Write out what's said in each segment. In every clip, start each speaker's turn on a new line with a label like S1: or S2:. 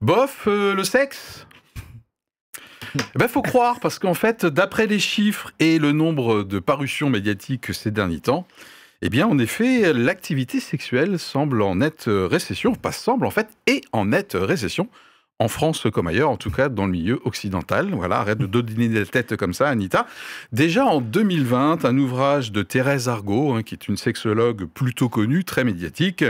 S1: Bof, euh, le sexe Il ben, faut croire, parce qu'en fait, d'après les chiffres et le nombre de parutions médiatiques ces derniers temps, eh bien, en effet, l'activité sexuelle semble en nette récession, pas semble en fait, et en nette récession en France comme ailleurs, en tout cas dans le milieu occidental. Voilà, arrête de donner des têtes comme ça, Anita. Déjà en 2020, un ouvrage de Thérèse Argot, hein, qui est une sexologue plutôt connue, très médiatique,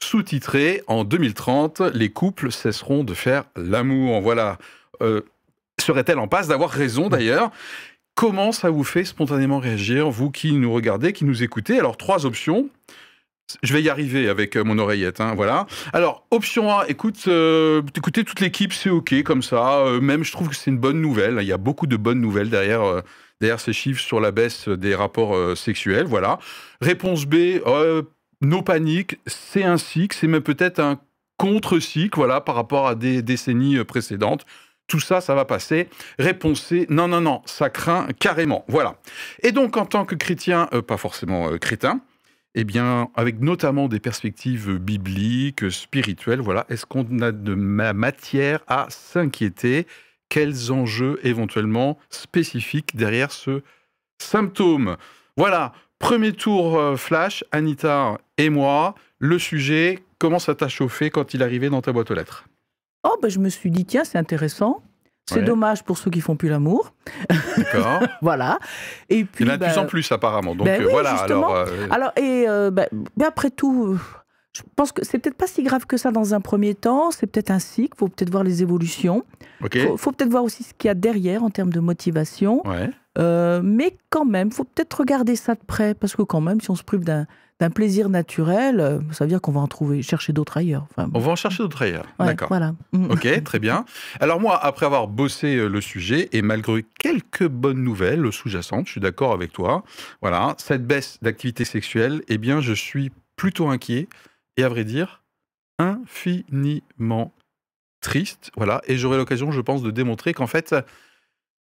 S1: sous-titré En 2030, les couples cesseront de faire l'amour. Voilà. Euh, serait-elle en passe d'avoir raison d'ailleurs? Comment ça vous fait spontanément réagir, vous qui nous regardez, qui nous écoutez? Alors, trois options. Je vais y arriver avec euh, mon oreillette, hein, voilà. Alors, option A, écoute, euh, écoutez, toute l'équipe, c'est OK comme ça. Euh, même, je trouve que c'est une bonne nouvelle. Il y a beaucoup de bonnes nouvelles derrière, derrière ces chiffres sur la baisse des rapports sexuels, voilà. Réponse B, nos paniques, c'est un cycle, c'est même peut-être un contre-cycle, voilà, par rapport à des décennies précédentes. Tout ça, ça va passer. Réponse C, non, non, non, ça craint carrément. Voilà. Et donc, en tant que chrétien, pas forcément crétin, eh bien, avec notamment des perspectives bibliques, spirituelles, voilà, est-ce qu'on a de matière à s'inquiéter? Quels enjeux éventuellement spécifiques derrière ce symptôme? Voilà, premier tour euh, flash, Anita et moi. Le sujet, comment ça t'a chauffé quand il arrivait dans ta boîte aux lettres?
S2: Oh, ben, je me suis dit, tiens, c'est intéressant. C'est dommage pour ceux qui font plus l'amour.
S1: D'accord.
S2: voilà. Et puis,
S1: Il y en a de plus en ben, plus apparemment. Donc ben euh, voilà. Alors,
S2: euh, alors et ben, après tout, je pense que c'est peut-être pas si grave que ça dans un premier temps. C'est peut-être un cycle. Il faut peut-être voir les évolutions. Il faut, faut peut-être voir aussi ce qu'il y a derrière en termes de motivation. Ouais. mais quand même, il faut peut-être regarder ça de près parce que quand même, si on se prive d'un d'un plaisir naturel, euh, ça veut dire qu'on va en trouver, chercher d'autres ailleurs.
S1: On va en chercher d'autres ailleurs. D'accord.
S2: Voilà.
S1: Mm. Ok, très bien. Alors moi, après avoir bossé euh, le sujet et malgré quelques bonnes nouvelles sous-jacentes, je suis d'accord avec toi. Voilà, cette baisse d'activité sexuelle, eh bien, je suis plutôt inquiet et à vrai dire infiniment triste. Voilà, et j'aurai l'occasion, je pense, de démontrer qu'en fait,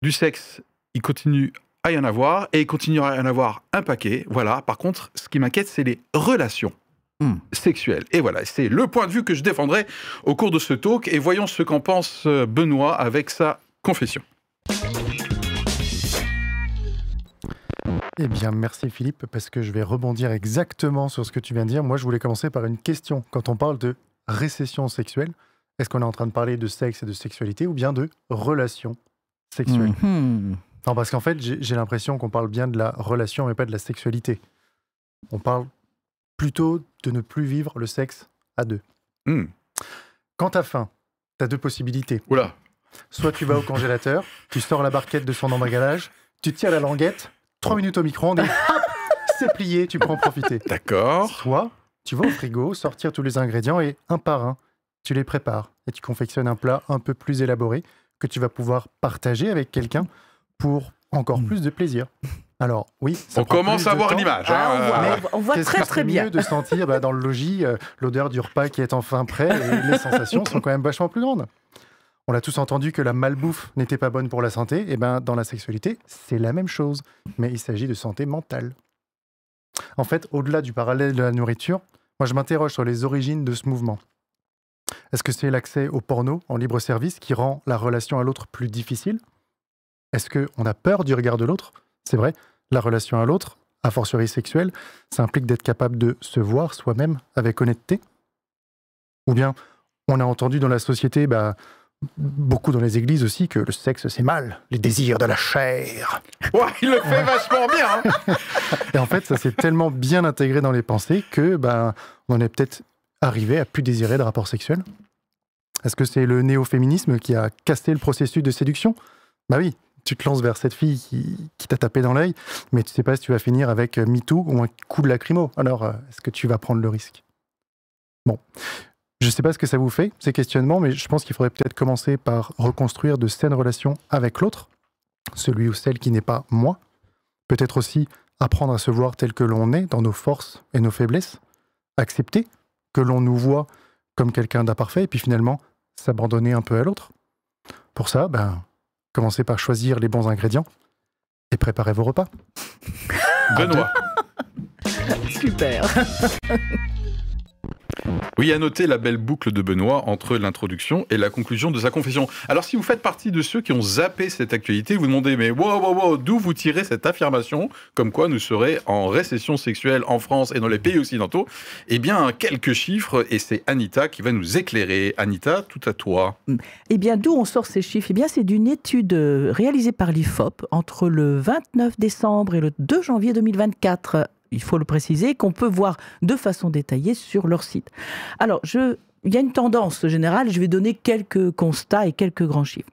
S1: du sexe, il continue à y en avoir et il continuera à y en avoir un paquet. Voilà. Par contre, ce qui m'inquiète, c'est les relations hmm. sexuelles. Et voilà, c'est le point de vue que je défendrai au cours de ce talk. Et voyons ce qu'en pense euh, Benoît avec sa confession.
S3: Eh bien, merci Philippe, parce que je vais rebondir exactement sur ce que tu viens de dire. Moi, je voulais commencer par une question. Quand on parle de récession sexuelle, est-ce qu'on est en train de parler de sexe et de sexualité ou bien de relations sexuelles? Hmm. Non, parce qu'en fait, j'ai l'impression qu'on parle bien de la relation, mais pas de la sexualité. On parle plutôt de ne plus vivre le sexe à deux. Hmm. Quand t'as faim, t'as deux possibilités.
S1: Oula.
S3: Soit tu vas au congélateur, tu sors la barquette de son emballage, tu tires la languette, trois minutes au micro-ondes et hop, c'est plié, tu peux en profiter.
S1: D'accord.
S3: Soit tu vas au frigo, sortir tous les ingrédients et un par un, tu les prépares et tu confectionnes un plat un peu plus élaboré que tu vas pouvoir partager avec quelqu'un pour encore plus de plaisir. Alors oui,
S1: on commence à voir l'image.
S2: Ah, on voit, très très bien.
S3: mieux de sentir bah, dans le logis euh, l'odeur du repas qui est enfin prêt et les sensations sont quand même vachement plus grandes. On a tous entendu que la malbouffe n'était pas bonne pour la santé. Et ben dans la sexualité, c'est la même chose, mais il s'agit de santé mentale. En fait, au-delà du parallèle de la nourriture, moi je m'interroge sur les origines de ce mouvement. Est-ce que c'est l'accès au porno en libre service qui rend la relation à l'autre plus difficile? Est-ce qu'on a peur du regard de l'autre? C'est vrai, la relation à l'autre, a fortiori sexuelle, ça implique d'être capable de se voir soi-même avec honnêteté? Ou bien, on a entendu dans la société, bah, beaucoup dans les églises aussi, que le sexe c'est mal, les désirs de la chair.
S1: Ouais, il le fait vachement bien hein.
S3: Et en fait, ça s'est tellement bien intégré dans les pensées que bah, on est peut-être arrivé à plus désirer de rapports sexuels. Est-ce que c'est le néo-féminisme qui a cassé le processus de séduction? Bah oui, tu te lances vers cette fille qui, t'a tapé dans l'œil, mais tu sais pas si tu vas finir avec MeToo ou un coup de lacrymo. Alors, euh, est-ce que tu vas prendre le risque? Bon, je sais pas ce que ça vous fait, ces questionnements, mais je pense qu'il faudrait peut-être commencer par reconstruire de saines relations avec l'autre, celui ou celle qui n'est pas moi. Peut-être aussi apprendre à se voir tel que l'on est, dans nos forces et nos faiblesses. Accepter que l'on nous voit comme quelqu'un d'imparfait, et puis finalement s'abandonner un peu à l'autre. Pour ça, ben, Commencez par choisir les bons ingrédients et préparez vos repas.
S1: Benoît.
S2: Super.
S1: Oui, à noter la belle boucle de Benoît entre l'introduction et la conclusion de sa confession. Alors, si vous faites partie de ceux qui ont zappé cette actualité, vous demandez, mais wow, wow, wow, d'où vous tirez cette affirmation, comme quoi nous serions en récession sexuelle en France et dans les pays occidentaux Eh bien, quelques chiffres, et c'est Anita qui va nous éclairer. Anita, tout à toi.
S2: Eh bien, d'où on sort ces chiffres? Eh bien, c'est d'une étude euh, réalisée par l'IFOP entre le 29 décembre et le 2 janvier 2024 il faut le préciser, qu'on peut voir de façon détaillée sur leur site. Alors, je, il y a une tendance générale, je vais donner quelques constats et quelques grands chiffres.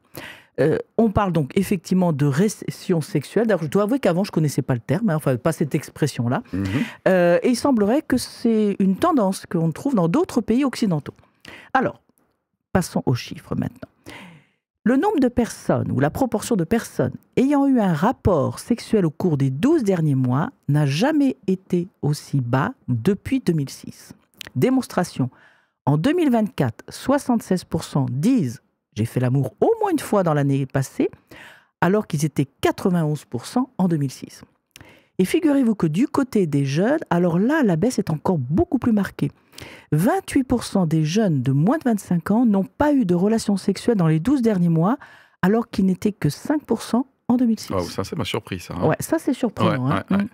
S2: Euh, on parle donc effectivement de récession sexuelle. D'ailleurs, je dois avouer qu'avant, je ne connaissais pas le terme, hein, enfin, pas cette expression-là. Mhm. Euh, et il semblerait que c'est une tendance qu'on trouve dans d'autres pays occidentaux. Alors, passons aux chiffres maintenant. Le nombre de personnes ou la proportion de personnes ayant eu un rapport sexuel au cours des 12 derniers mois n'a jamais été aussi bas depuis 2006. Démonstration. En 2024, 76% disent j'ai fait l'amour au moins une fois dans l'année passée, alors qu'ils étaient 91% en 2006. Et figurez-vous que du côté des jeunes, alors là, la baisse est encore beaucoup plus marquée. 28% des jeunes de moins de 25 ans n'ont pas eu de relations sexuelles dans les 12 derniers mois, alors qu'ils n'étaient que 5% en 2006.
S1: ça, c'est ma surprise. Ça,
S2: hein. ouais, ça, c'est surprenant. Hein. Mm.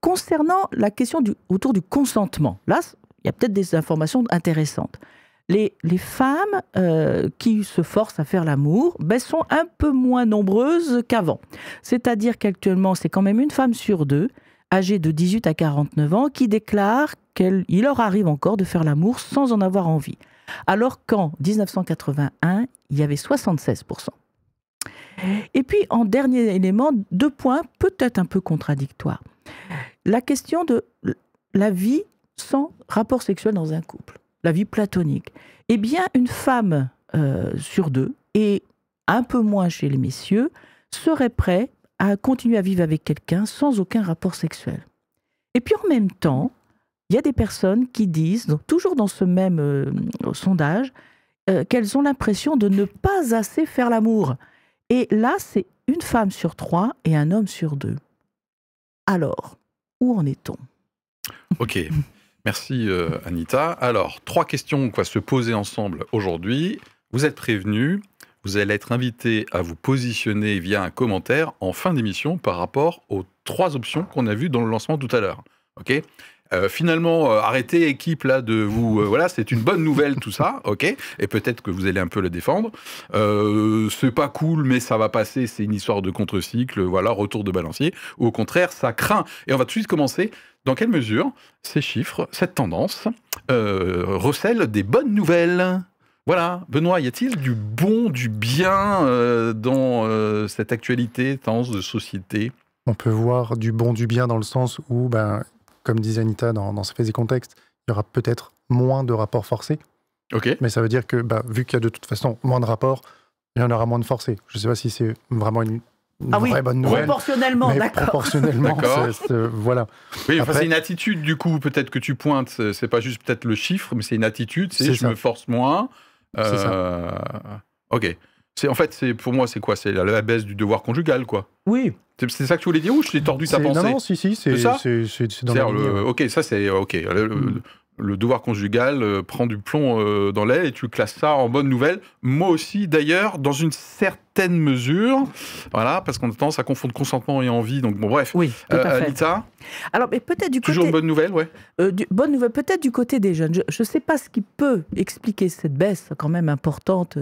S2: Concernant la question du, autour du consentement, là, il y a peut-être des informations intéressantes. Les, les femmes euh, qui se forcent à faire l'amour ben, sont un peu moins nombreuses qu'avant. C'est-à-dire qu'actuellement, c'est quand même une femme sur deux âgés de 18 à 49 ans qui déclarent qu'il leur arrive encore de faire l'amour sans en avoir envie. Alors qu'en 1981, il y avait 76%. Et puis, en dernier élément, deux points peut-être un peu contradictoires. La question de la vie sans rapport sexuel dans un couple, la vie platonique. Eh bien, une femme euh, sur deux, et un peu moins chez les messieurs, serait prête à continuer à vivre avec quelqu'un sans aucun rapport sexuel. Et puis en même temps, il y a des personnes qui disent, toujours dans ce même euh, sondage, euh, qu'elles ont l'impression de ne pas assez faire l'amour. Et là, c'est une femme sur trois et un homme sur deux. Alors, où en est-on?
S1: Ok, merci euh, Anita. Alors, trois questions qu'on va se poser ensemble aujourd'hui. Vous êtes prévenus, vous allez être invité à vous positionner via un commentaire en fin d'émission par rapport aux trois options qu'on a vues dans le lancement tout à l'heure. Ok? Euh, finalement, euh, arrêtez équipe là de vous. Euh, voilà, c'est une bonne nouvelle tout ça, ok? Et peut-être que vous allez un peu le défendre. c'est pas cool, mais ça va passer. C'est une histoire de contre-cycle. Voilà, retour de balancier. Ou au contraire, ça craint. Et on va tout de suite commencer. Dans quelle mesure ces chiffres, cette tendance, recèlent des bonnes nouvelles? Voilà, Benoît, y a-t-il du bon, du bien euh, dans euh, cette actualité, tendance de société?
S3: On peut voir du bon, du bien dans le sens où, ben, comme disait Anita dans, dans ce fait et contexte, il y aura peut-être moins de rapports forcés.
S1: Ok.
S3: Mais ça veut dire que, ben, vu qu'il y a de toute façon moins de rapports, il y en aura moins de forcés. Je ne sais pas si c'est vraiment une,
S2: ah
S3: vraie bonne nouvelle.
S2: Proportionnellement, d'accord.
S3: Proportionnellement, voilà.
S1: Oui, c'est une attitude du coup, peut-être que tu pointes. C'est pas juste peut-être le chiffre, mais c'est une attitude. C'est je me force moins. C'est ça. Euh, ok. C'est en fait, c'est pour moi, c'est quoi? C'est la, baisse du devoir conjugal, quoi.
S2: Oui.
S1: C'est ça que tu voulais dire ou je t'ai tordu ta pensée
S3: Non, non, si, si, c'est ça? C'est dans
S1: le, Ok, ça c'est ok. Mm le devoir conjugal euh, prend du plomb euh, dans l'aile et tu classes ça en bonne nouvelle. Moi aussi, d'ailleurs, dans une certaine mesure, voilà, parce qu'on a tendance à confondre consentement et envie. Donc bon, bref.
S2: Oui, tout à
S1: fait.
S2: Alors, mais peut-être du
S1: toujours
S2: côté...
S1: bonne nouvelle, ouais.
S2: bonne nouvelle, peut-être du côté des jeunes. Je ne sais pas ce qui peut expliquer cette baisse quand même importante.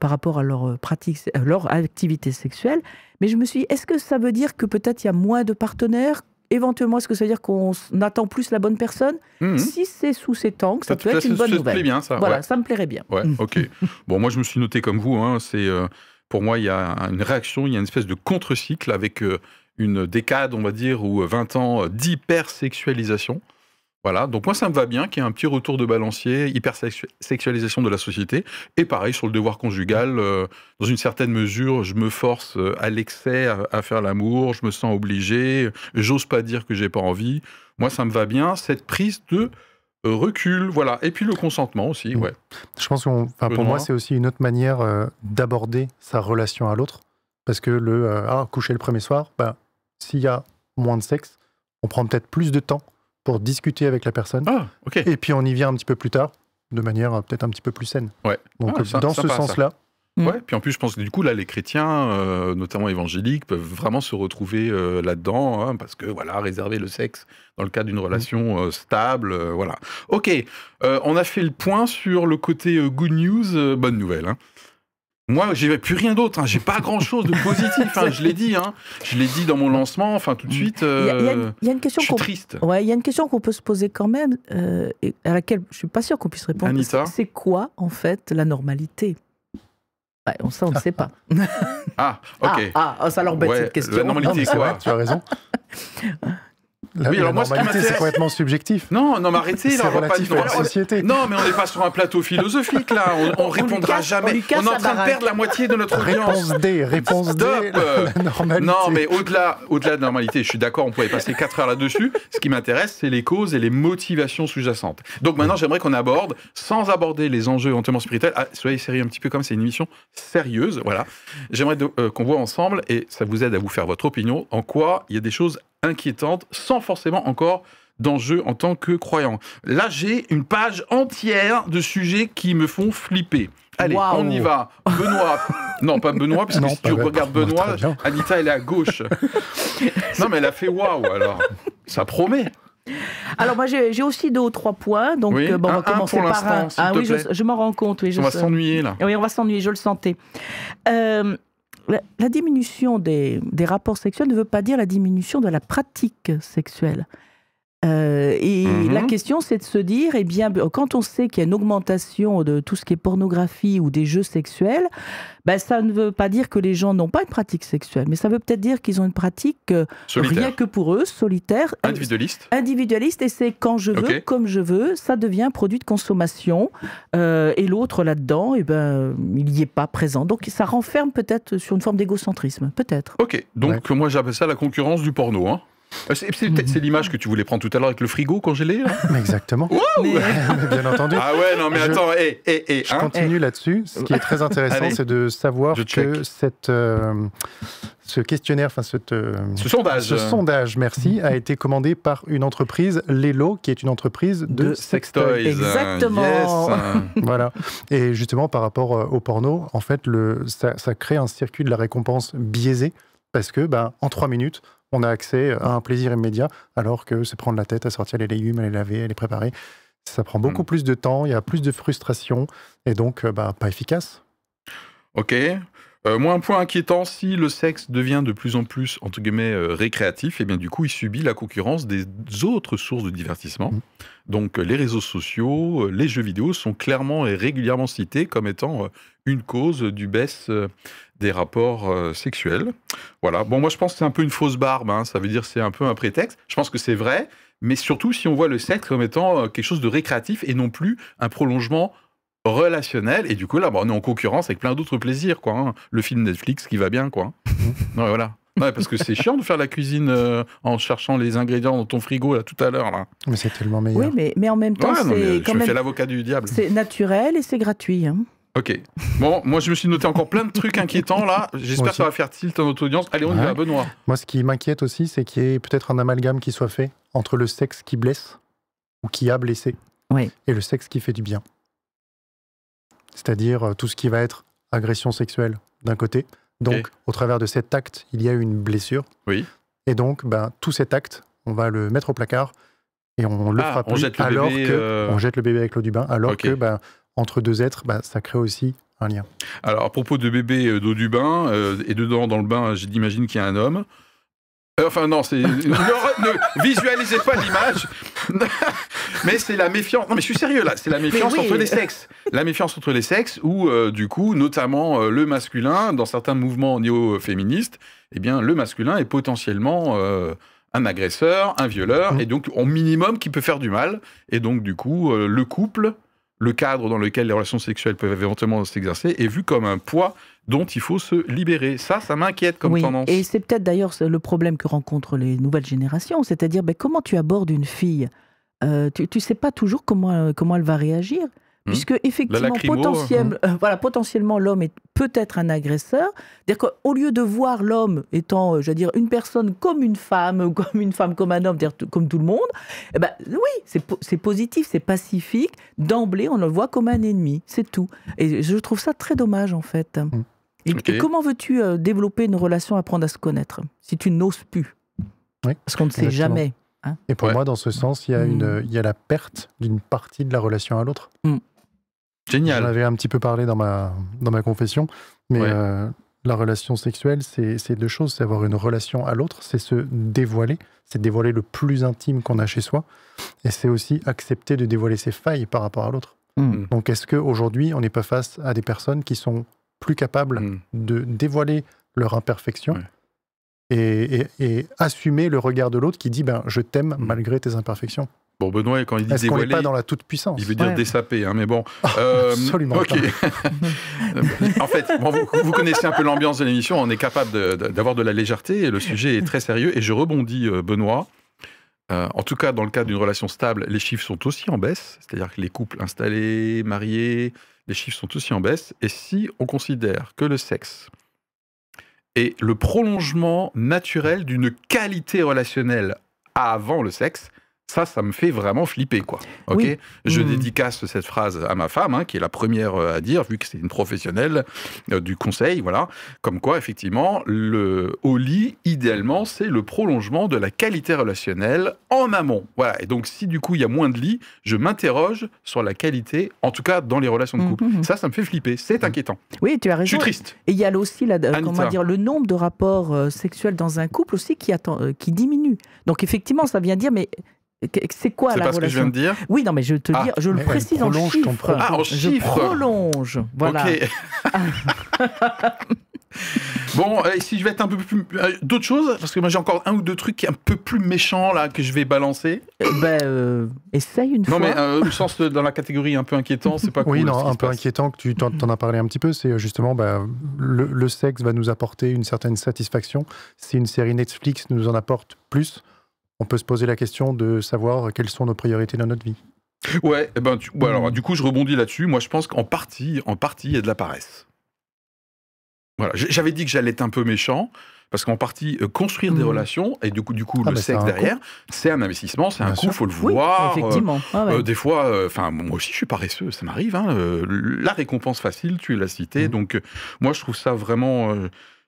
S2: par rapport à leur pratique, leur activité sexuelle, mais je me suis dit, est-ce que ça veut dire que peut-être il y a moins de partenaires éventuellement, est-ce que ça veut dire qu'on attend plus la bonne personne? Mhm. Si c'est sous ces temps, ça, peut être une bonne nouvelle.
S1: Ça bien, ça.
S2: Voilà, ça me plairait bien.
S1: Ouais, ok. bon, moi, je me suis noté comme vous. Hein, c'est euh, pour moi, il y a une réaction, il y a une espèce de contre-cycle avec euh, une décade, on va dire, ou 20 ans d'hypersexualisation. Voilà, donc moi ça me va bien qu'il y ait un petit retour de balancier, hypersexualisation de la société, et pareil sur le devoir conjugal, euh, dans une certaine mesure, je me force euh, à l'excès à, faire l'amour, je me sens obligé, j'ose pas dire que j'ai pas envie. Moi ça me va bien, cette prise de euh, recul, voilà, et puis le consentement aussi, ouais.
S3: Je pense que pour moi c'est aussi une autre manière d'aborder sa relation à l'autre, parce que le ah, coucher le premier soir, ben, s'il y a moins de sexe, on prend peut-être plus de temps pour discuter avec la personne.
S1: Ah, ok.
S3: Et puis on y vient un petit peu plus tard, de manière euh, peut-être un petit peu plus saine.
S1: Ouais.
S3: Donc
S1: Ah,
S3: dans ce sens-là,
S2: Mm.
S1: Ouais, puis en plus, je pense que du coup, là, les chrétiens, euh, notamment évangéliques, peuvent vraiment se retrouver euh, là-dedans, hein, parce que, voilà, réserver le sexe dans le cadre d'une relation euh, stable, euh, voilà. Ok, euh, on a fait le point sur le côté euh, good news, euh, bonne nouvelle. hein. Moi, j'ai plus rien d'autre, hein, j'ai pas grand-chose de positif, hein, je l'ai dit, hein. je l'ai dit dans mon lancement, enfin, tout de suite,
S2: Il y, a- il y a
S1: euh,
S2: une- il y a une
S1: je
S2: question
S1: suis
S2: qu'on
S1: triste.
S2: Ouais, il y a une question qu'on peut se poser quand même, euh, et à laquelle je suis pas sûre qu'on puisse répondre.
S1: Anita
S2: C'est- quoi, en fait, la normalité? Ouais, on- Ça, on ne sait pas.
S1: Ah, ok.
S2: Ah, ah, ça l'embête
S1: Ouais,
S2: cette question.
S1: la normalité,
S3: c'est
S1: quoi.
S3: vrai, tu as raison. La,
S1: Oui,
S3: la
S1: alors moi, ce qui
S3: normalité, c'est
S1: m'intéresse-
S3: complètement subjectif.
S1: Non, non, mais arrêtez,
S3: C'est
S1: on va pas
S3: relatif à la
S1: non,
S3: société.
S1: Non, mais on n'est pas sur un plateau philosophique là. On, on
S2: On
S1: répondra
S2: casse-
S1: jamais.
S2: on casse
S1: est en train de perdre la moitié de notre audience.
S3: Réponse D, réponse D,
S1: Stop,
S3: la normalité.
S1: Non, mais au-delà, au-delà de la normalité, je suis d'accord, on pourrait passer 4 heures là-dessus. Ce qui m'intéresse, c'est les causes et les motivations sous-jacentes. Donc maintenant, j'aimerais qu'on aborde, sans aborder les enjeux éventuellement spirituels, ah, soyez sérieux un petit peu comme c'est une émission sérieuse, voilà. J'aimerais euh, qu'on voit ensemble, et ça vous aide à vous faire votre opinion, en quoi il y a des choses inquiétantes, sans forcément encore d'enjeux en tant que croyant. Là, j'ai une page entière de sujets qui me font flipper. Allez, on y va. Benoît. Non, pas Benoît, parce que
S3: Non,
S1: si tu regardes Benoît. Anita, elle est à gauche. non, mais elle a fait waouh, alors. Ça promet.
S2: Alors, moi, j'ai aussi deux ou trois points. Donc,
S1: Oui,
S2: euh, bon, on va
S1: un
S2: commencer par un. Ah oui, je, m'en rends compte. Oui, je
S1: On va s'ennuyer, là.
S2: Oui, on va s'ennuyer, je le sentais. Euh, la, diminution des rapports sexuels ne veut pas dire la diminution de la pratique sexuelle. Euh, et
S1: Mhm.
S2: la question, c'est de se dire, eh bien, quand on sait qu'il y a une augmentation de tout ce qui est pornographie ou des jeux sexuels, ben, ça ne veut pas dire que les gens n'ont pas une pratique sexuelle, mais ça veut peut-être dire qu'ils ont une pratique euh,
S1: Solitaire.
S2: rien que pour eux, solitaire, euh,
S1: Individualiste.
S2: individualiste et c'est quand je veux, comme je veux, ça devient produit de consommation. Euh, et l'autre là-dedans, eh ben, il n'y est pas présent. Donc ça renferme peut-être sur une forme d'égocentrisme, peut-être.
S1: Ok, donc moi j'appelle ça la concurrence du porno. Hein. Euh, C'est c'est l'image que tu voulais prendre tout à l'heure avec le frigo congelé. là
S3: Exactement.
S2: Mais
S3: bien entendu.
S1: Ah ouais, non mais
S3: Je-
S1: attends, hé, hé, hé,
S3: Je
S1: hein.
S3: continue là-dessus. Ce qui est très intéressant, c'est de savoir
S1: Je
S3: que cette, euh, ce questionnaire, enfin cette, euh,
S1: Ce sondage.
S3: ce sondage, merci, a été commandé par une entreprise, Lelo, qui est une entreprise de,
S1: de sextoys.
S2: Exactement.
S1: Yes.
S3: Voilà. Et justement, par rapport au porno, en fait, le, ça, ça crée un circuit de la récompense biaisé parce que, ben, en trois minutes, on a accès à un plaisir immédiat, alors que se prendre la tête à sortir les légumes, à les laver, à les préparer, ça prend beaucoup
S1: Mm.
S3: plus de temps, il y a plus de frustration, et donc, euh, bah, pas efficace.
S1: Ok. Euh, moi, un point inquiétant, si le sexe devient de plus en plus, entre guillemets, euh, récréatif, et bien du coup, il subit la concurrence des autres sources de divertissement.
S3: Mhm.
S1: Donc, euh, les réseaux sociaux, les jeux vidéo sont clairement et régulièrement cités comme étant une cause du baisse des rapports euh, sexuels. Voilà. Bon, moi, je pense que c'est un peu une fausse barbe. hein. Ça veut dire que c'est un peu un prétexte. Je pense que c'est vrai, mais surtout si on voit le sexe comme étant euh, quelque chose de récréatif et non plus un prolongement relationnel et du coup là bah, on est en concurrence avec plein d'autres plaisirs quoi hein. le film Netflix qui va bien quoi ouais, voilà Ouais, parce que c'est chiant de faire la cuisine euh, en cherchant les ingrédients dans ton frigo là tout à l'heure là
S3: Mais c'est tellement meilleur.
S2: Oui, mais, mais en même temps,
S1: ouais, non,
S2: c'est
S1: je
S2: quand
S1: me fais
S2: même
S1: l'avocat du diable
S2: c'est naturel et c'est gratuit. hein.
S1: Ok bon moi je me suis noté encore plein de trucs inquiétants là j'espère que ça va faire tilt à notre audience allez on y
S3: Ouais.
S1: va Benoît
S3: Moi, ce qui m'inquiète aussi, c'est qu'il y ait peut-être un amalgame qui soit fait entre le sexe qui blesse ou qui a blessé
S2: Oui.
S3: et le sexe qui fait du bien. C'est-à-dire euh, tout ce qui va être agression sexuelle d'un côté. Donc, au travers de cet acte, il y a une blessure.
S1: Oui.
S3: Et donc, ben, tout cet acte, on va le mettre au placard et on le
S1: Ah,
S3: fera
S1: on
S3: plus,
S1: jette le
S3: alors
S1: bébé,
S3: que
S1: euh,
S3: on jette le bébé avec l'eau du bain, alors que ben, entre deux êtres, ben, ça crée aussi un lien.
S1: alors à propos de bébé euh, d'eau du bain euh, et dedans dans le bain j'imagine qu'il y a un homme Euh, Enfin non, c'est ne, visualisez pas l'image. Mais c'est la méfiance. Non mais je suis sérieux là, c'est la méfiance
S2: oui.
S1: entre les sexes. La méfiance entre les sexes où euh, du coup, notamment euh, le masculin dans certains mouvements néo-féministes, eh bien le masculin est potentiellement euh, un agresseur, un violeur
S3: Mhm.
S1: et donc au minimum qui peut faire du mal et donc du coup euh, le couple le cadre dans lequel les relations sexuelles peuvent éventuellement s'exercer est vu comme un poids dont il faut se libérer. Ça, ça m'inquiète comme
S2: oui.
S1: tendance.
S2: Et c'est peut-être d'ailleurs le problème que rencontrent les nouvelles générations, c'est-à-dire ben, comment tu abordes une fille? Euh, Tu ne sais pas toujours comment, comment elle va réagir? Hmm. puisque effectivement, potentiellement, euh, voilà, potentiellement l'homme est peut-être un agresseur. C'est-à-dire qu'au lieu de voir l'homme étant, euh, je veux dire, une personne comme une femme, comme une femme comme un homme, comme tout le monde, eh ben, oui, c'est positif, c'est pacifique. D'emblée, on le voit comme un ennemi, c'est tout. Et je trouve ça très dommage, en fait. Hmm. Et, comment veux-tu euh, développer une relation, apprendre à se connaître, si tu n'oses plus? Parce qu'on ne sait jamais.
S3: Hein. et pour moi, dans ce sens, il y a, une, hmm. il y a la perte d'une partie de la relation à l'autre.
S1: Génial.
S3: J'en avais un petit peu parlé dans ma, dans ma confession, mais euh, la relation sexuelle, c'est deux choses. C'est avoir une relation à l'autre, c'est se dévoiler, c'est dévoiler le plus intime qu'on a chez soi, et c'est aussi accepter de dévoiler ses failles par rapport à l'autre. Hmm. Donc est-ce qu'aujourd'hui, on n'est pas face à des personnes qui sont plus capables hmm. de dévoiler leur imperfection et, et, assumer le regard de l'autre qui dit ben, je t'aime hmm. malgré tes imperfections?
S1: Bon, Benoît, quand il dit
S3: qu'on n'est pas dans la toute-puissance
S1: Il veut dire ouais. hein, mais bon.
S3: Euh, Absolument.
S1: Ok. en fait, vous, connaissez un peu l'ambiance de l'émission, on est capable d'avoir de, la légèreté, et le sujet est très sérieux, et je rebondis, euh, Benoît. Euh, en tout cas, dans le cadre d'une relation stable, les chiffres sont aussi en baisse, c'est-à-dire que les couples installés, mariés, les chiffres sont aussi en baisse. Et si on considère que le sexe est le prolongement naturel d'une qualité relationnelle avant le sexe, ça, ça me fait vraiment flipper, quoi. Ok. Je hmm. dédicace cette phrase à ma femme, hein, qui est la première euh, à dire, vu que c'est une professionnelle euh, du conseil, voilà. Comme quoi, effectivement, le au lit, idéalement, c'est le prolongement de la qualité relationnelle en amont. Voilà. Et donc, si du coup il y a moins de lits, je m'interroge sur la qualité, en tout cas dans les relations de couple. Hmm, hmm, ça, ça me fait flipper. C'est inquiétant.
S2: Oui, tu as raison.
S1: Je suis triste.
S2: Et il y a aussi la, comment dire, le nombre de rapports euh, sexuels dans un couple aussi qui, attend, qui diminue. Donc effectivement, ça vient dire, mais c'est quoi la relation
S1: C'est ce que je viens de dire?
S2: Oui, non, mais je te ah. dis, je le précise en chiffres.
S1: Ah, en
S2: je prolonge. Voilà.
S1: bon, si je vais être un peu plus. Euh, d'autres choses? Parce que moi j'ai encore un ou deux trucs un peu plus méchants là que je vais balancer.
S2: Euh, ben, euh, essaye une
S1: fois.
S2: Non,
S1: mais au sens dans la catégorie un peu inquiétant, c'est pas cool.
S3: Oui, non, un peu inquiétant que tu t'en, as parlé un petit peu, c'est justement ben, le, le, sexe va nous apporter une certaine satisfaction. Si une série Netflix nous en apporte plus, on peut se poser la question de savoir quelles sont nos priorités dans notre vie.
S1: Ouais, eh ben, alors, du coup, je rebondis là-dessus. Moi, je pense qu'en partie, en partie, il y a de la paresse. Voilà, j'avais dit que j'allais être un peu méchant, parce qu'en partie, euh, construire des mmh. relations, et du coup, du coup ah, le sexe derrière, c'est un investissement, c'est un coût, il faut le voir.
S2: effectivement. Ah
S1: euh, des fois, euh, enfin, moi aussi, je suis paresseux, ça m'arrive. Hein, la récompense facile, tu l'as cité. Mmh. Donc, moi, je trouve ça vraiment,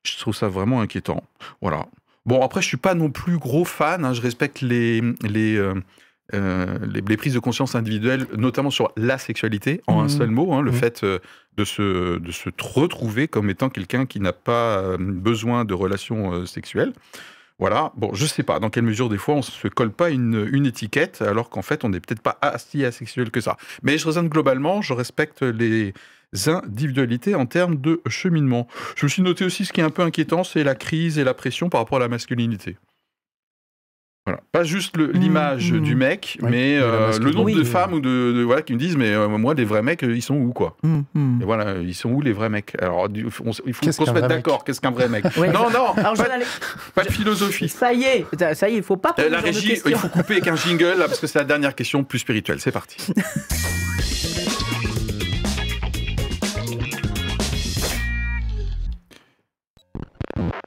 S1: je trouve ça vraiment inquiétant. Voilà. Bon, après, je suis pas non plus gros fan. Hein, je respecte les, euh, euh, les, les, prises de conscience individuelles, notamment sur la sexualité, en un mmh. seul mot. Hein, le mmh. fait euh, de, se, de se retrouver comme étant quelqu'un qui n'a pas besoin de relations sexuelles. Voilà, bon, je sais pas dans quelle mesure des fois on se colle pas une, une étiquette alors qu'en fait on n'est peut-être pas si asexuel que ça. Mais je raisonne globalement, je respecte les, individualités en termes de cheminement. Je me suis noté aussi ce qui est un peu inquiétant, c'est la crise et la pression par rapport à la masculinité. Voilà. Pas juste mmh, l'image mmh. du mec, mais euh, le nombre de femmes ou de, voilà, qui me disent mais euh, moi les vrais mecs ils sont où quoi? Mmh, Et voilà ils sont où les vrais mecs? Alors il faut qu'on se mette d'accord. Qu'est-ce qu'un vrai mec? Non non. pas, de philosophie.
S2: Ça y est, ça y est, il faut pas.
S1: Euh, la régie, il faut couper avec un jingle là, parce que c'est la dernière question plus spirituelle. C'est parti.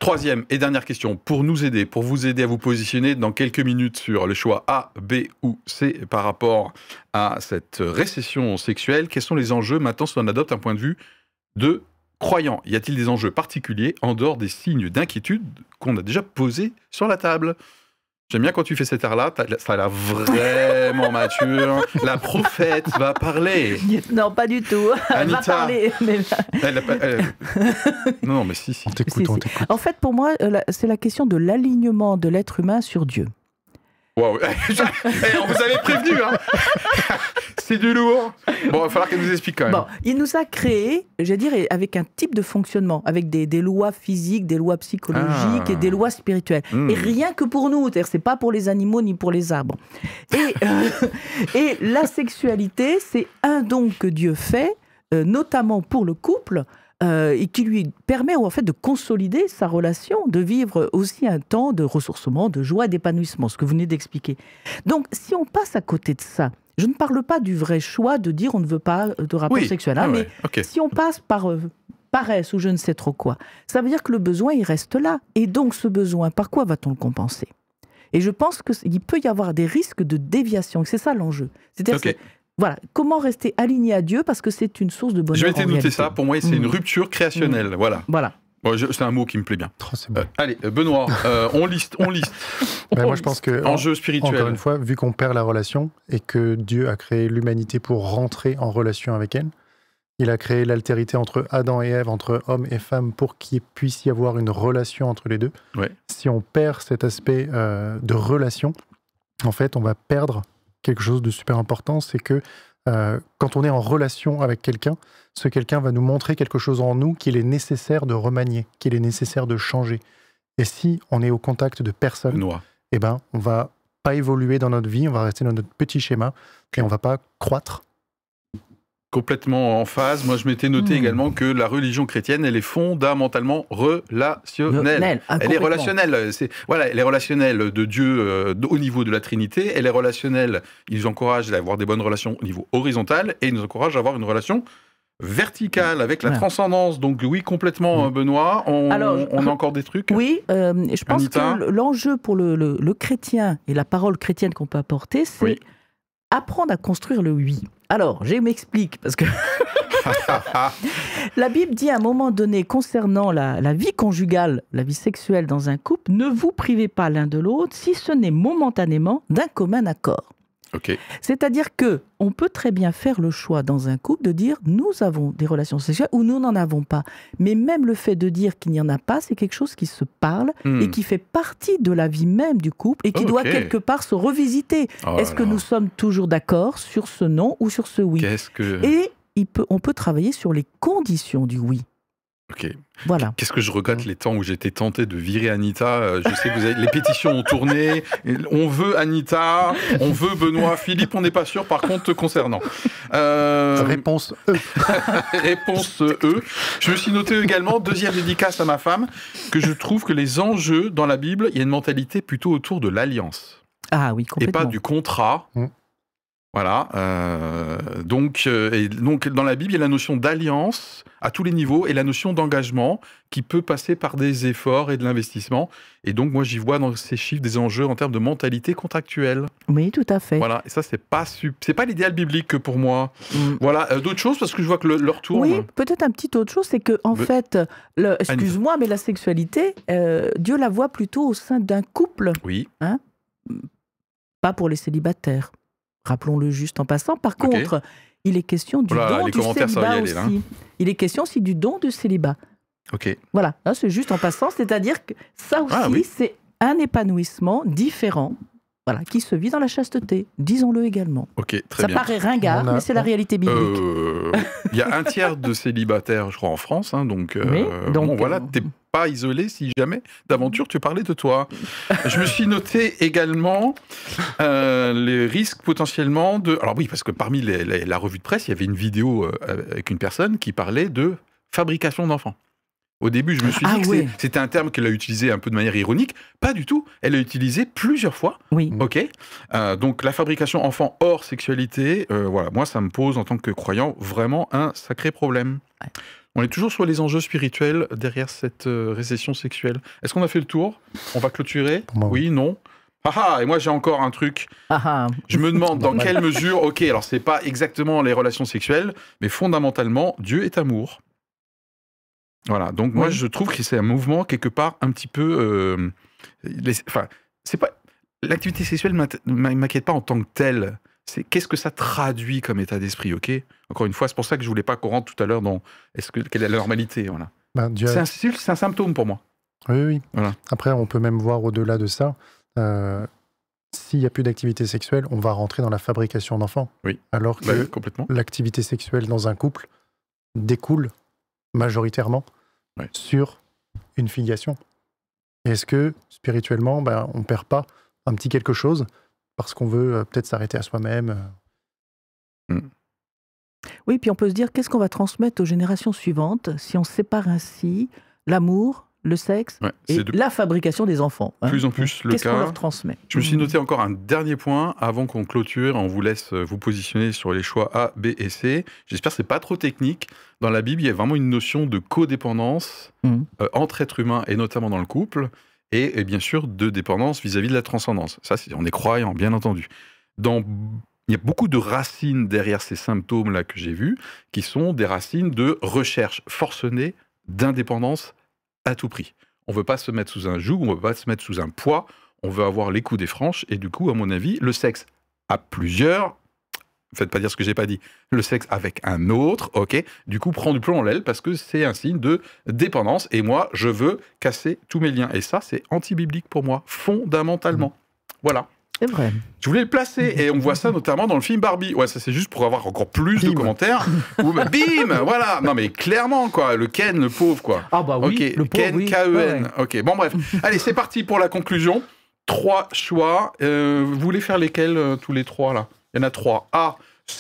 S1: Troisième et dernière question, pour nous aider, pour vous aider à vous positionner dans quelques minutes sur le choix A, B ou C par rapport à cette récession sexuelle, quels sont les enjeux maintenant si on adopte un point de vue de croyant? Y a-t-il des enjeux particuliers en dehors des signes d'inquiétude qu'on a déjà posés sur la table? J'aime bien quand tu fais cet air-là, ça a l'air vraiment mature. La prophète va parler.
S2: Non, pas du tout. Elle va parler.
S1: Non, mais si, si.
S3: On t'écoute,
S2: En fait, pour moi, euh, c'est la question de l'alignement de l'être humain sur Dieu.
S1: Wow. Eh, on vous avait prévenu, hein C'est du lourd. Bon, il va falloir qu'elle nous explique quand même. Bon,
S2: il nous a créé, je dire, avec un type de fonctionnement, avec des, lois physiques, des lois psychologiques et des ah. lois spirituelles. Hmm. Et rien que pour nous, c'est-à-dire c'est pas pour les animaux ni pour les arbres. Et, euh, et la sexualité, c'est un don que Dieu fait, euh, notamment pour le couple, euh, et qui lui permet en fait de consolider sa relation, de vivre aussi un temps de ressourcement, de joie, d'épanouissement, ce que vous venez d'expliquer. Donc, si on passe à côté de ça Je ne parle pas du vrai choix de dire on ne veut pas de rapport sexuel, hein, ah mais si on passe par paresse ou je ne sais trop quoi, ça veut dire que le besoin, il reste là. Et donc ce besoin, par quoi va-t-on le compenser? Et je pense qu'il peut y avoir des risques de déviation. C'est ça l'enjeu. C'est-à-dire voilà, comment rester aligné à Dieu parce que c'est une source de bonheur.
S1: Je vais te noter ça. Pour moi, c'est une mmh. rupture créationnelle. Mmh. Voilà.
S2: Voilà.
S1: c'est un mot qui me plaît bien. Oh, euh, allez, euh, Benoît, euh, on liste, on liste.
S3: Ben, moi, je pense que
S1: enjeu spirituel.
S3: Encore une fois, vu qu'on perd la relation et que Dieu a créé l'humanité pour rentrer en relation avec elle, il a créé l'altérité entre Adam et Ève, entre homme et femme, pour qu'il puisse y avoir une relation entre les deux. Si on perd cet aspect euh, de relation, en fait, on va perdre quelque chose de super important, c'est que euh, quand on est en relation avec quelqu'un, ce quelqu'un va nous montrer quelque chose en nous qu'il est nécessaire de remanier, qu'il est nécessaire de changer. Et si on est au contact de personne, eh ben, on va pas évoluer dans notre vie, on va rester dans notre petit schéma et on va pas croître
S1: complètement en phase. Moi, je m'étais noté hmm. également que la religion chrétienne, elle est fondamentalement relationnelle. Ah, elle est relationnelle. C'est voilà, elle est relationnelle de Dieu euh, au niveau de la Trinité. Elle est relationnelle. Ils encouragent à avoir des bonnes relations au niveau horizontal et ils nous encouragent à avoir une relation verticale avec la transcendance. Donc oui, complètement, hmm. Benoît. On, on, a encore des trucs?
S2: Oui, euh, je pense que l'enjeu pour le, chrétien et la parole chrétienne qu'on peut apporter, c'est apprendre à construire le oui. Alors, je m'explique, parce que la Bible dit à un moment donné concernant la, vie conjugale, la vie sexuelle dans un couple, ne vous privez pas l'un de l'autre si ce n'est momentanément d'un commun accord. C'est-à-dire que on peut très bien faire le choix dans un couple de dire nous avons des relations sexuelles ou nous n'en avons pas. Mais même le fait de dire qu'il n'y en a pas, c'est quelque chose qui se parle et hmm. qui fait partie de la vie même du couple et qui doit quelque part se revisiter. Oh Est-ce que nous sommes toujours d'accord sur ce non ou sur ce oui? Et on peut travailler sur les conditions du oui.
S1: Ok. Voilà. Qu'est-ce que je regrette les temps où j'étais tenté de virer Anita? Euh, je sais que vous avez... les pétitions ont tourné. On veut Anita, on veut Benoît, Philippe, on n'est pas sûr. Par contre, concernant.
S3: Euh, réponse E.
S1: Réponse E. Je me suis noté également deuxième dédicace à ma femme que je trouve que les enjeux dans la Bible, il y a une mentalité plutôt autour de l'alliance.
S2: Ah oui, complètement.
S1: Et pas du contrat. Mm. Voilà. Euh, donc, euh, et donc, dans la Bible, il y a la notion d'alliance à tous les niveaux et la notion d'engagement qui peut passer par des efforts et de l'investissement. Et donc, moi, j'y vois dans ces chiffres des enjeux en termes de mentalité contractuelle.
S2: Oui, tout à fait.
S1: Voilà. Et ça, c'est pas c'est pas l'idéal biblique que pour moi. Mm. Voilà. Euh, d'autres choses parce que je vois que le, leur tour.
S2: Oui, peut-être un petit autre chose, c'est que en fait, excuse-moi, mais la sexualité, Dieu la voit plutôt au sein d'un couple.
S1: Oui.
S2: Hein pas pour les célibataires. Rappelons-le juste en passant. Par contre, il est question du don du célibat hein. aussi. Il est question aussi du don du célibat.
S1: Ok.
S2: Voilà, c'est juste en passant, c'est-à-dire que ça ah aussi, c'est un épanouissement différent voilà, qui se vit dans la chasteté, disons-le également.
S1: Ok, très
S2: ça paraît ringard, mais c'est la réalité biblique.
S1: Euh, il y a un tiers de célibataires, je crois, en France, hein, donc, euh, donc voilà, euh, t'es pas isolé si jamais d'aventure tu parlais de toi. je me suis noté également les risques potentiellement de. Alors oui, parce que parmi la revue de presse, il y avait une vidéo avec une personne qui parlait de fabrication d'enfants. Au début, je me suis ah dit que c'était un terme qu'elle a utilisé un peu de manière ironique. Pas du tout. Elle l'a utilisé plusieurs fois.
S2: Oui.
S1: Ok. Euh, donc la fabrication enfant hors sexualité, euh, voilà, moi ça me pose en tant que croyant vraiment un sacré problème. On est toujours sur les enjeux spirituels derrière cette euh, récession sexuelle. Est-ce qu'on a fait le tour? On va clôturer? Oui, non ah, ah et moi j'ai encore un truc.
S2: Ah,
S1: je me demande dans quelle mesure, ok, alors c'est pas exactement les relations sexuelles, mais fondamentalement, Dieu est amour. Voilà, donc moi je trouve que c'est un mouvement quelque part un petit peu. Euh, enfin, c'est pas. L'activité sexuelle ne m'inquiète pas en tant que telle. C'est qu'est-ce que ça traduit comme état d'esprit, ok? Encore une fois, c'est pour ça que je voulais pas qu'on rentre tout à l'heure dans est-ce que quelle est la normalité, voilà. Ben, c'est un, symptôme pour moi.
S3: Oui, oui. Voilà. Après, on peut même voir au-delà de ça. Euh, s'il n'y a plus d'activité sexuelle, on va rentrer dans la fabrication d'enfants.
S1: Oui.
S3: Alors bah que l'activité sexuelle dans un couple découle majoritairement sur une filiation. Est-ce que spirituellement, ben, on ne perd pas un petit quelque chose parce qu'on veut euh, peut-être s'arrêter à soi-même euh?
S2: hmm. Oui, puis on peut se dire qu'est-ce qu'on va transmettre aux générations suivantes si on sépare ainsi? L'amour, le sexe et la fabrication des enfants.
S1: Hein. Plus en plus le
S2: Qu'est-ce
S1: qu'on
S2: leur transmet
S1: Je me suis noté encore un dernier point avant qu'on clôture. On vous laisse euh, vous positionner sur les choix A, B et C. J'espère que c'est pas trop technique. Dans la Bible, il y a vraiment une notion de codépendance mmh. euh, entre êtres humains et notamment dans le couple, et, bien sûr de dépendance vis-à-vis de la transcendance. Ça, on est croyant, bien entendu. Dans il y a beaucoup de racines derrière ces symptômes-là que j'ai vus, qui sont des racines de recherche forcenée d'indépendance à tout prix. On ne veut pas se mettre sous un joug, on ne veut pas se mettre sous un poids, on veut avoir les coups des franches, et du coup, à mon avis, le sexe à plusieurs, faites pas dire ce que j'ai pas dit, le sexe avec un autre, ok, du coup, prend du plomb en l'aile parce que c'est un signe de dépendance, et moi, je veux casser tous mes liens. Et ça, c'est anti-biblique pour moi, fondamentalement. Mmh. Voilà.
S2: C'est vrai.
S1: Je voulais le placer et on voit ça notamment dans le film Barbie. Ouais, ça c'est juste pour avoir encore plus de commentaires. Bah, bim, voilà. Non mais clairement quoi, le Ken, le pauvre quoi.
S2: Ah bah oui.
S1: Le Ken, K-E-N. Ok, bon bref. Allez, c'est parti pour la conclusion. Trois choix. Euh, vous voulez faire lesquels euh, tous les trois là? Il y en a trois. A.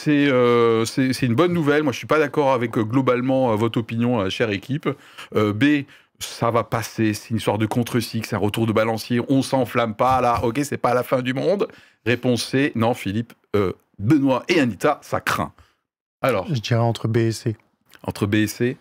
S1: Euh, c'est c'est une bonne nouvelle. Moi, je suis pas d'accord avec globalement votre opinion, chère équipe. B, ça va passer, c'est une histoire de contre-cycle, c'est un retour de balancier, on s'enflamme pas là, ok, c'est pas la fin du monde. Réponse C, non, Philippe, euh, Benoît et Anita, ça craint. Alors
S3: Je dirais entre B et C.
S1: Entre B et C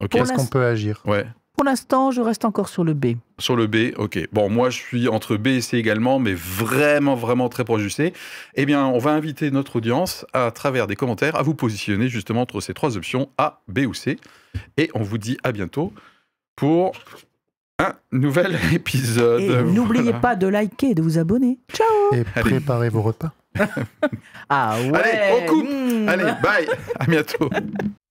S3: Ok. Est-ce qu'on peut agir?
S1: Ouais.
S2: Pour l'instant, je reste encore sur le B.
S1: Sur le B, ok. Bon, moi, je suis entre B et C également, mais vraiment, vraiment très proche du C. Eh bien, on va inviter notre audience, à travers des commentaires, à vous positionner justement entre ces trois options, A, B ou C. Et on vous dit à bientôt pour un nouvel épisode.
S2: Et n'oubliez pas de liker et de vous abonner. Ciao
S3: Et préparez vos repas.
S2: ah ouais
S1: Allez, on coupe hmm. Allez, bye À bientôt